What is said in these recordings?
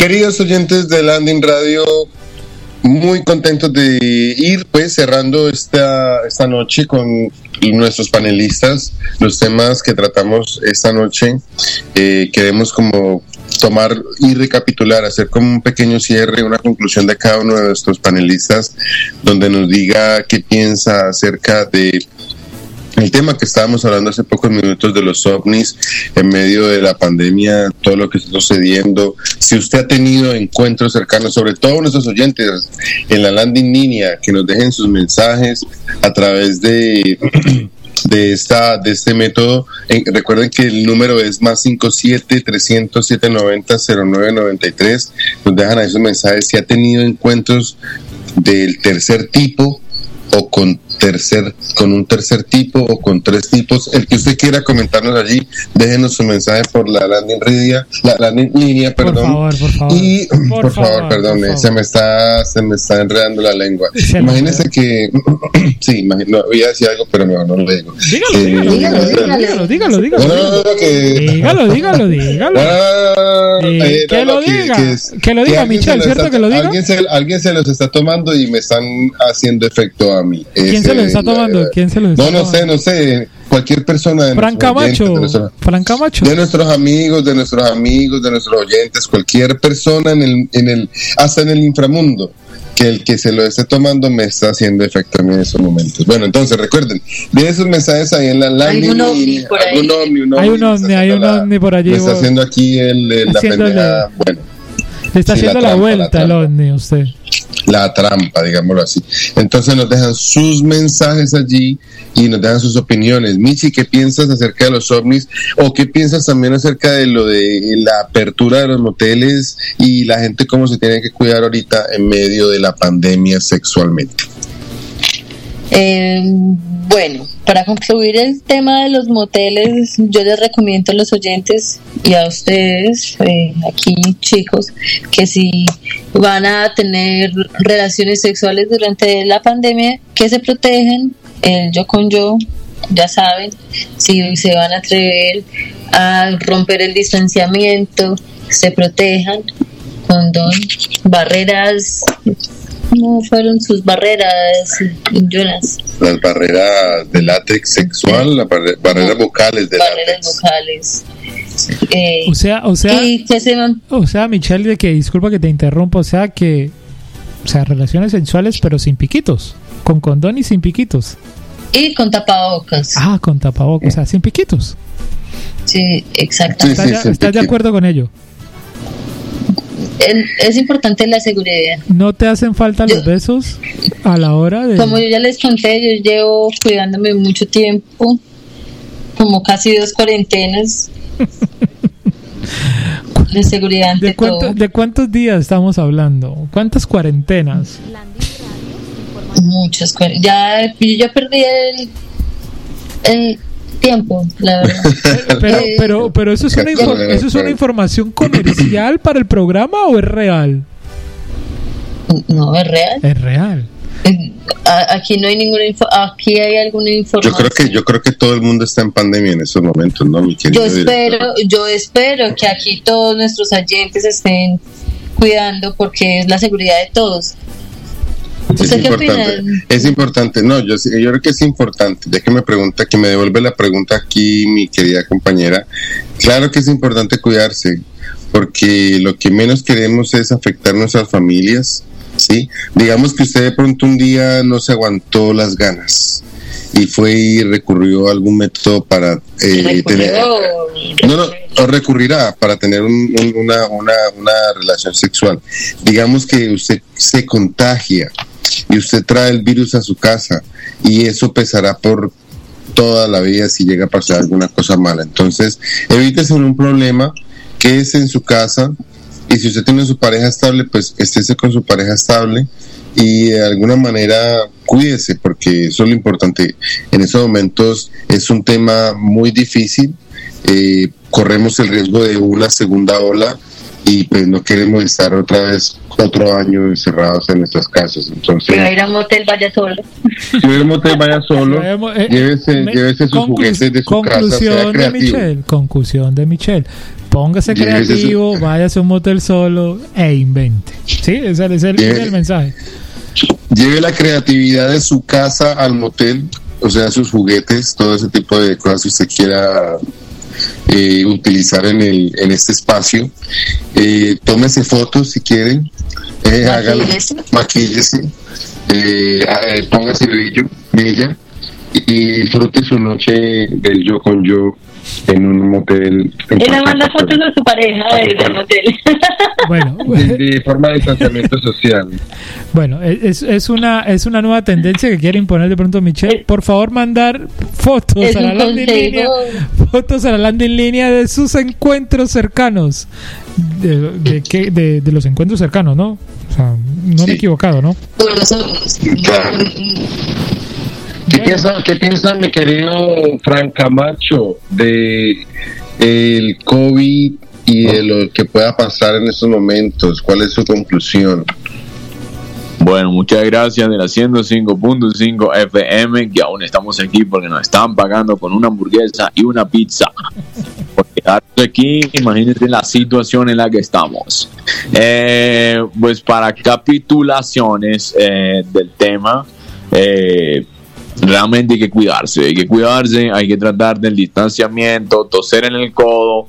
Queridos oyentes de Landing Radio, muy contentos de ir pues cerrando esta, esta noche con nuestros panelistas, los temas que tratamos esta noche. Eh, queremos como tomar y recapitular, hacer como un pequeño cierre, una conclusión de cada uno de nuestros panelistas, donde nos diga qué piensa acerca de el tema que estábamos hablando hace pocos minutos de los ovnis en medio de la pandemia, todo lo que está sucediendo. Si usted ha tenido encuentros cercanos, sobre todo nuestros oyentes en la landing línea, que nos dejen sus mensajes a través de de esta de este método. recuerden que el número es más 57 300 790 0993. Nos dejan ahí sus mensajes si ha tenido encuentros del tercer tipo o con tercer, con un tercer tipo o con tres tipos. El que usted quiera comentarnos allí, déjenos su mensaje por la landing línea, la landing línea, perdón. Y por, favor, perdón, se me está, se me está enredando la lengua. Imagínese que, sí, imagino, voy a decir algo, pero mejor no lo digo. Dígalo, dígalo, dígalo, dígalo, dígalo, dígalo, dígalo, dígalo, que lo diga, que lo diga, Michelle, ¿cierto que lo diga? Alguien se, alguien se los está tomando y me están haciendo efecto a mí. ¿Quién se lo está tomando? ¿Quién se lo está No, no sé, no sé. Cualquier persona de Fran Camacho. Fran Camacho. de nuestros amigos, de nuestros amigos, de nuestros oyentes, cualquier persona en el, en el, hasta en el inframundo que el que se lo esté tomando me está haciendo efecto a mí en esos momentos. Bueno, entonces recuerden, de esos mensajes ahí en la landing. Hay un ovni por ahí. hay un ovni, hay un ovni por allí. Me está haciendo aquí el, la pendeja. Bueno. Le está haciendo la, vuelta el ovni usted la trampa, digámoslo así. Entonces nos dejan sus mensajes allí y nos dejan sus opiniones. Michi, ¿qué piensas acerca de los ovnis? ¿O qué piensas también acerca de lo de la apertura de los moteles y la gente cómo se tiene que cuidar ahorita en medio de la pandemia sexualmente? Eh, bueno, para concluir el tema de los moteles, yo les recomiendo a los oyentes y a ustedes, eh, aquí chicos, que si van a tener relaciones sexuales durante la pandemia, que se protegen, el yo con yo, ya saben, si se van a atrever a romper el distanciamiento, se protejan, con dos barreras no fueron sus barreras, Jonas? Las barreras de látex sexual, las barreras vocales de barreras vocales. Eh, o sea, o sea, o sea, Michelle, de que disculpa que te interrumpa, o sea que, o sea, relaciones sexuales pero sin piquitos, con condón y sin piquitos. Y con tapabocas. Ah, con tapabocas, o sea, sin piquitos. Sí, exacto. ¿Estás de acuerdo con ello? Es importante la seguridad. ¿No te hacen falta los besos a la hora de...? Como yo ya les conté, yo llevo cuidándome mucho tiempo, como casi dos cuarentenas. de seguridad ante ¿De, todo. ¿De cuántos días estamos hablando? ¿Cuántas cuarentenas? Muchas cuarentenas. Ya, yo ya perdí el, el tiempo, la verdad. pero, pero, pero eso es una, eso es una información comercial para el programa o es real? No, es real. Es real. Aquí no hay ninguna aquí hay alguna información. Yo creo que yo creo que todo el mundo está en pandemia en estos momentos, ¿no? Mi yo espero, yo espero que aquí todos nuestros agentes estén cuidando porque es la seguridad de todos. Es importante, es importante, no, yo, yo creo que es importante. Déjeme pregunta, que me devuelve la pregunta aquí mi querida compañera. Claro que es importante cuidarse, porque lo que menos queremos es afectar nuestras familias, ¿sí? Digamos que usted de pronto un día no se aguantó las ganas y fue y recurrió a algún método para eh, tener no no o recurrirá para tener una, una, una relación sexual digamos que usted se contagia y usted trae el virus a su casa y eso pesará por toda la vida si llega a pasar alguna cosa mala. Entonces, evítese un problema, quédese en su casa y si usted tiene su pareja estable, pues estése con su pareja estable y de alguna manera cuídese porque eso es lo importante. En esos momentos es un tema muy difícil, eh, corremos el riesgo de una segunda ola y pues no queremos estar otra vez otro año encerrados en nuestras casas. Entonces, si va a ir a un motel, vaya solo. Si va a ir a un motel, vaya solo. Eh, llévese, llévese sus juguetes de su conclusión casa. Sea de Michelle, conclusión de Michelle. Póngase creativo, váyase a un motel solo e invente. Sí, ese es el, el mensaje. Lleve la creatividad de su casa al motel, o sea, sus juguetes, todo ese tipo de cosas que usted quiera eh, utilizar en, el, en este espacio. Eh, tómese fotos si quieren, eh, hágalo, maquíllese, eh, eh, póngase brillo, bella y disfrute su noche del yo con yo en un motel. le manda fotos a su pareja del motel. Bueno, de, forma de distanciamiento social. Bueno, es, es, una, es una nueva tendencia que quiere imponer de pronto Michelle. Por favor, mandar fotos a la landing línea, fotos a la landing línea de sus encuentros cercanos. De, de, de, de los encuentros cercanos, ¿no? O sea, no me he equivocado, ¿no? ¿Qué piensa, ¿Qué piensa mi querido Frank Camacho de el COVID y de lo que pueda pasar en estos momentos? ¿Cuál es su conclusión? Bueno, muchas gracias de la 105.5 FM, que aún estamos aquí porque nos están pagando con una hamburguesa y una pizza. Porque aquí, imagínense la situación en la que estamos. Eh, pues para capitulaciones eh, del tema, eh, realmente hay que cuidarse, hay que cuidarse, hay que tratar del distanciamiento, toser en el codo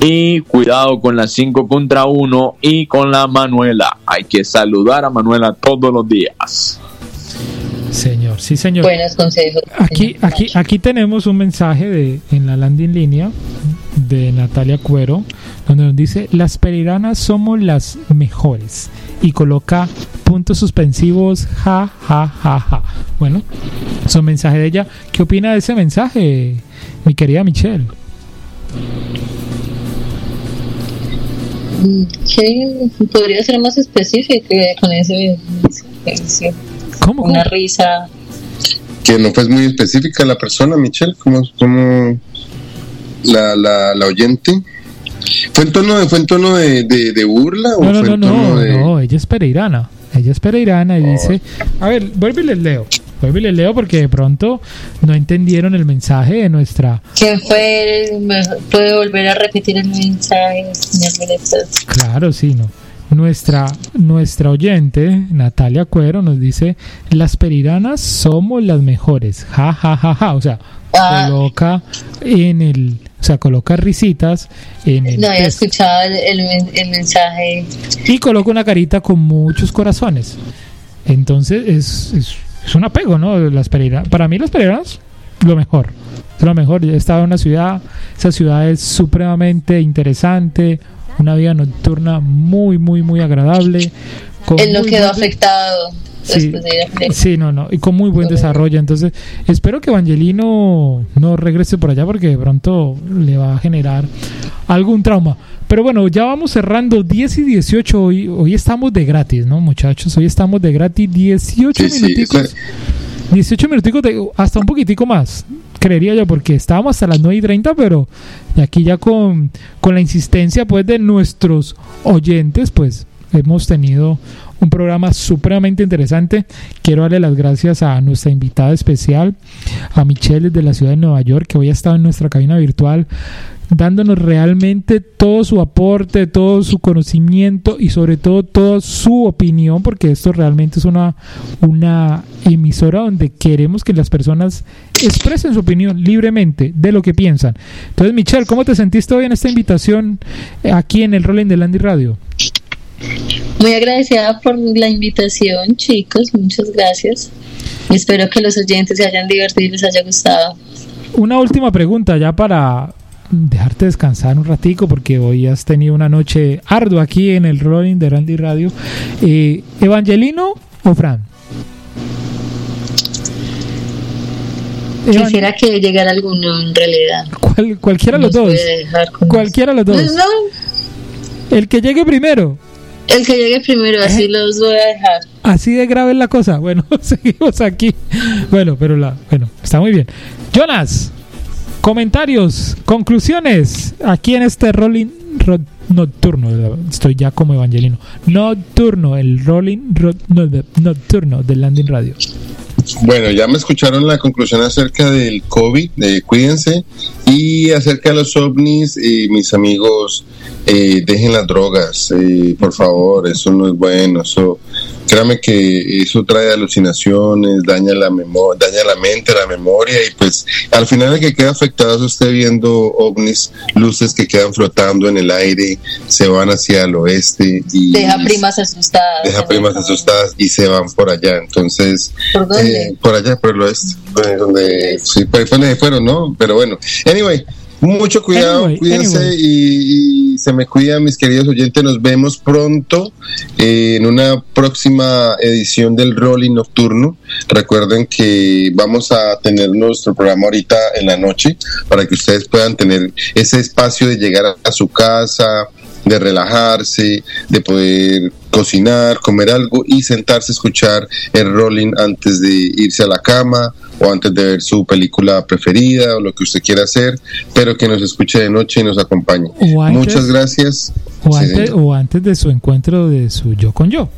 y cuidado con la 5 contra 1 y con la Manuela. Hay que saludar a Manuela todos los días. Señor, sí, señor. Buenos consejos. Aquí, aquí, aquí tenemos un mensaje de, en la landing línea de Natalia Cuero, donde nos dice, las periranas somos las mejores. Y coloca puntos suspensivos, ja, ja, ja, ja. Bueno, es un mensaje de ella. ¿Qué opina de ese mensaje, mi querida Michelle? Sí, podría ser más específico con ese ¿Cómo, Una risa. Que no fue muy específica la persona, Michelle, como, como la, la, la oyente. ¿Fue en tono de, fue en tono de, de, burla? No, o no, fue no, en tono no, de... no, ella es pereirana. Ella es pereirana y dice, a ver, vuelve y les leo. Vuelve y les leo porque de pronto no entendieron el mensaje de nuestra... ¿Quién fue? ¿Puede volver a repetir el mensaje, Claro, sí, no. Nuestra, nuestra oyente, Natalia Cuero, nos dice, las periranas somos las mejores. Ja, ja, ja, ja. O sea, ah. coloca en el o sea, coloca risitas en el. No había escuchado el, el, mensaje. Y coloca una carita con muchos corazones. Entonces es, es, un apego, ¿no? Las Pereiras. Para mí, las Pereiras, lo mejor. Es lo mejor. He estado en una ciudad, esa ciudad es supremamente interesante, una vida nocturna muy, muy, muy agradable. Él no quedó afectado Sí, no, no, y con muy buen desarrollo. Entonces, espero que Evangelino no regrese por allá porque de pronto le va a generar algún trauma. Pero bueno, ya vamos cerrando 10 y 18. Hoy, hoy estamos de gratis, ¿no, muchachos? Hoy estamos de gratis 18 minuticos. 18 minuticos, hasta un poquitico más, creería yo, porque estábamos hasta las 9 y 30, pero aquí ya con, con la insistencia pues de nuestros oyentes, pues hemos tenido un programa supremamente interesante. Quiero darle las gracias a nuestra invitada especial, a Michelle de la ciudad de Nueva York, que hoy ha estado en nuestra cabina virtual dándonos realmente todo su aporte, todo su conocimiento y sobre todo toda su opinión, porque esto realmente es una, una emisora donde queremos que las personas expresen su opinión libremente de lo que piensan. Entonces, Michelle, ¿cómo te sentiste hoy en esta invitación aquí en el Rolling de Landy Radio? Muy agradecida por la invitación, chicos. Muchas gracias. Espero que los oyentes se hayan divertido y les haya gustado. Una última pregunta ya para dejarte descansar un ratico porque hoy has tenido una noche ardua aquí en el Rolling de Randy Radio. Eh, ¿Evangelino o Fran? Quisiera que llegara alguno en realidad. cualquiera de los dos. Cualquiera de los dos. El que llegue primero. El que llegue primero, así los voy a dejar. Así de grave es la cosa. Bueno, seguimos aquí. Bueno, pero la, bueno, está muy bien. Jonas, comentarios, conclusiones aquí en este rolling nocturno. Estoy ya como evangelino. Nocturno, el rolling nocturno del Landing Radio. Bueno, ya me escucharon la conclusión acerca del COVID, de cuídense, y acerca de los ovnis, y mis amigos, eh, dejen las drogas, eh, por favor, eso no es bueno, eso créame que eso trae alucinaciones, daña la memoria, daña la mente, la memoria y pues al final el que queda afectado es usted viendo ovnis, luces que quedan flotando en el aire, se van hacia el oeste y deja primas asustadas. Deja primas asustadas y se van por allá, entonces ¿Por dónde? Eh, por allá, por el oeste, donde sí, por ahí fueron, ¿no? Pero bueno, anyway, mucho cuidado, cuídense Y, se me cuidan mis queridos oyentes. Nos vemos pronto eh, en una próxima edición del Rolling Nocturno. Recuerden que vamos a tener nuestro programa ahorita en la noche para que ustedes puedan tener ese espacio de llegar a su casa, de relajarse, de poder cocinar, comer algo y sentarse a escuchar el rolling antes de irse a la cama o antes de ver su película preferida o lo que usted quiera hacer, pero que nos escuche de noche y nos acompañe. Muchas gracias. O, antes, o antes de su encuentro de su yo con yo.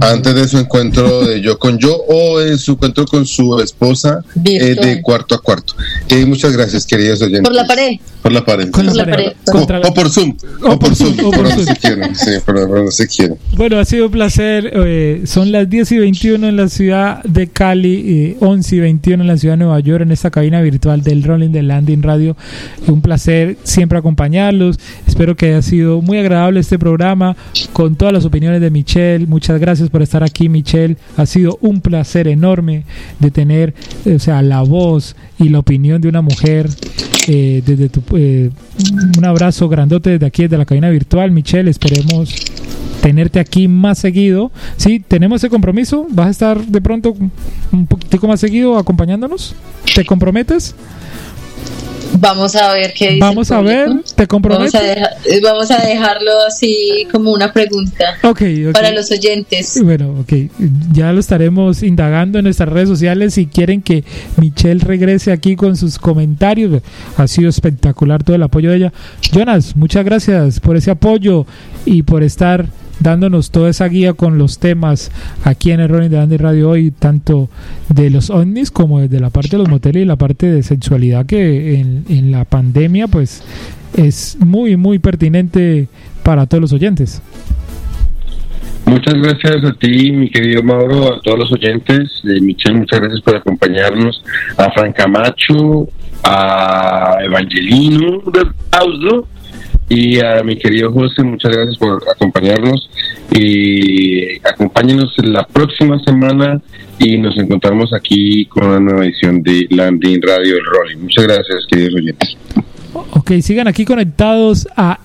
Antes de su encuentro de yo con yo o en su encuentro con su esposa eh, de cuarto a cuarto. Eh, muchas gracias, queridos oyentes. Por la pared. Por la pared. Por la pared. O, por Zoom. O, por Zoom. O por Zoom. Sí, pero se quieren. Bueno, ha sido un placer. Eh, son las 10 y 21 en la ciudad de Cali, 11 y 21 en la ciudad de Nueva York, en esta cabina virtual del Rolling de Landing Radio. Un placer siempre acompañarlos. Espero que haya sido muy agradable este programa con todas las opiniones de Michelle. Muchas gracias por estar aquí, Michelle. Ha sido un placer enorme de tener, o sea, la voz y la opinión de una mujer. Eh, desde tu, eh, un abrazo grandote desde aquí, desde la cabina virtual, Michelle. Esperemos tenerte aquí más seguido. Sí, tenemos ese compromiso. ¿Vas a estar de pronto un poquitico más seguido acompañándonos? ¿Te comprometes? Vamos a ver qué dice Vamos a ver, ¿te comprometes? Vamos a, dejarlo así como una pregunta para los oyentes. Bueno, ok, ya lo estaremos indagando en nuestras redes sociales. Si quieren que Michelle regrese aquí con sus comentarios, ha sido espectacular todo el apoyo de ella. Jonas, muchas gracias por ese apoyo y por estar dándonos toda esa guía con los temas aquí en Rolling de Andy Radio hoy, tanto de los ovnis como de la parte de los moteles y la parte de sexualidad que en, en la pandemia pues es muy muy pertinente para todos los oyentes. Muchas gracias a ti, mi querido Mauro, a todos los oyentes. de Michelle, muchas gracias por acompañarnos. A Fran Camacho, a Evangelino de Paulo y a mi querido José, muchas gracias por acompañarnos y acompáñenos la próxima semana y nos encontramos aquí con una nueva edición de Landing Radio El Rolling. Muchas gracias, queridos oyentes. Ok, sigan aquí conectados a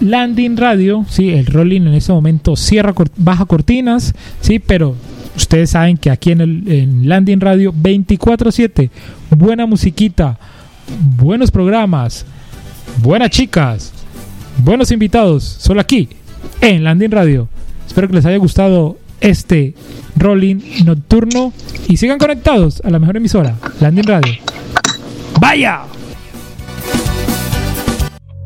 Landing Radio, sí, el Rolling en este momento cierra, baja cortinas, sí, pero ustedes saben que aquí en, el, en Landing Radio 24/7, buena musiquita, buenos programas, buenas chicas, buenos invitados, solo aquí, en Landing Radio. Espero que les haya gustado este rolling nocturno y sigan conectados a la mejor emisora, Landing Radio. ¡Vaya!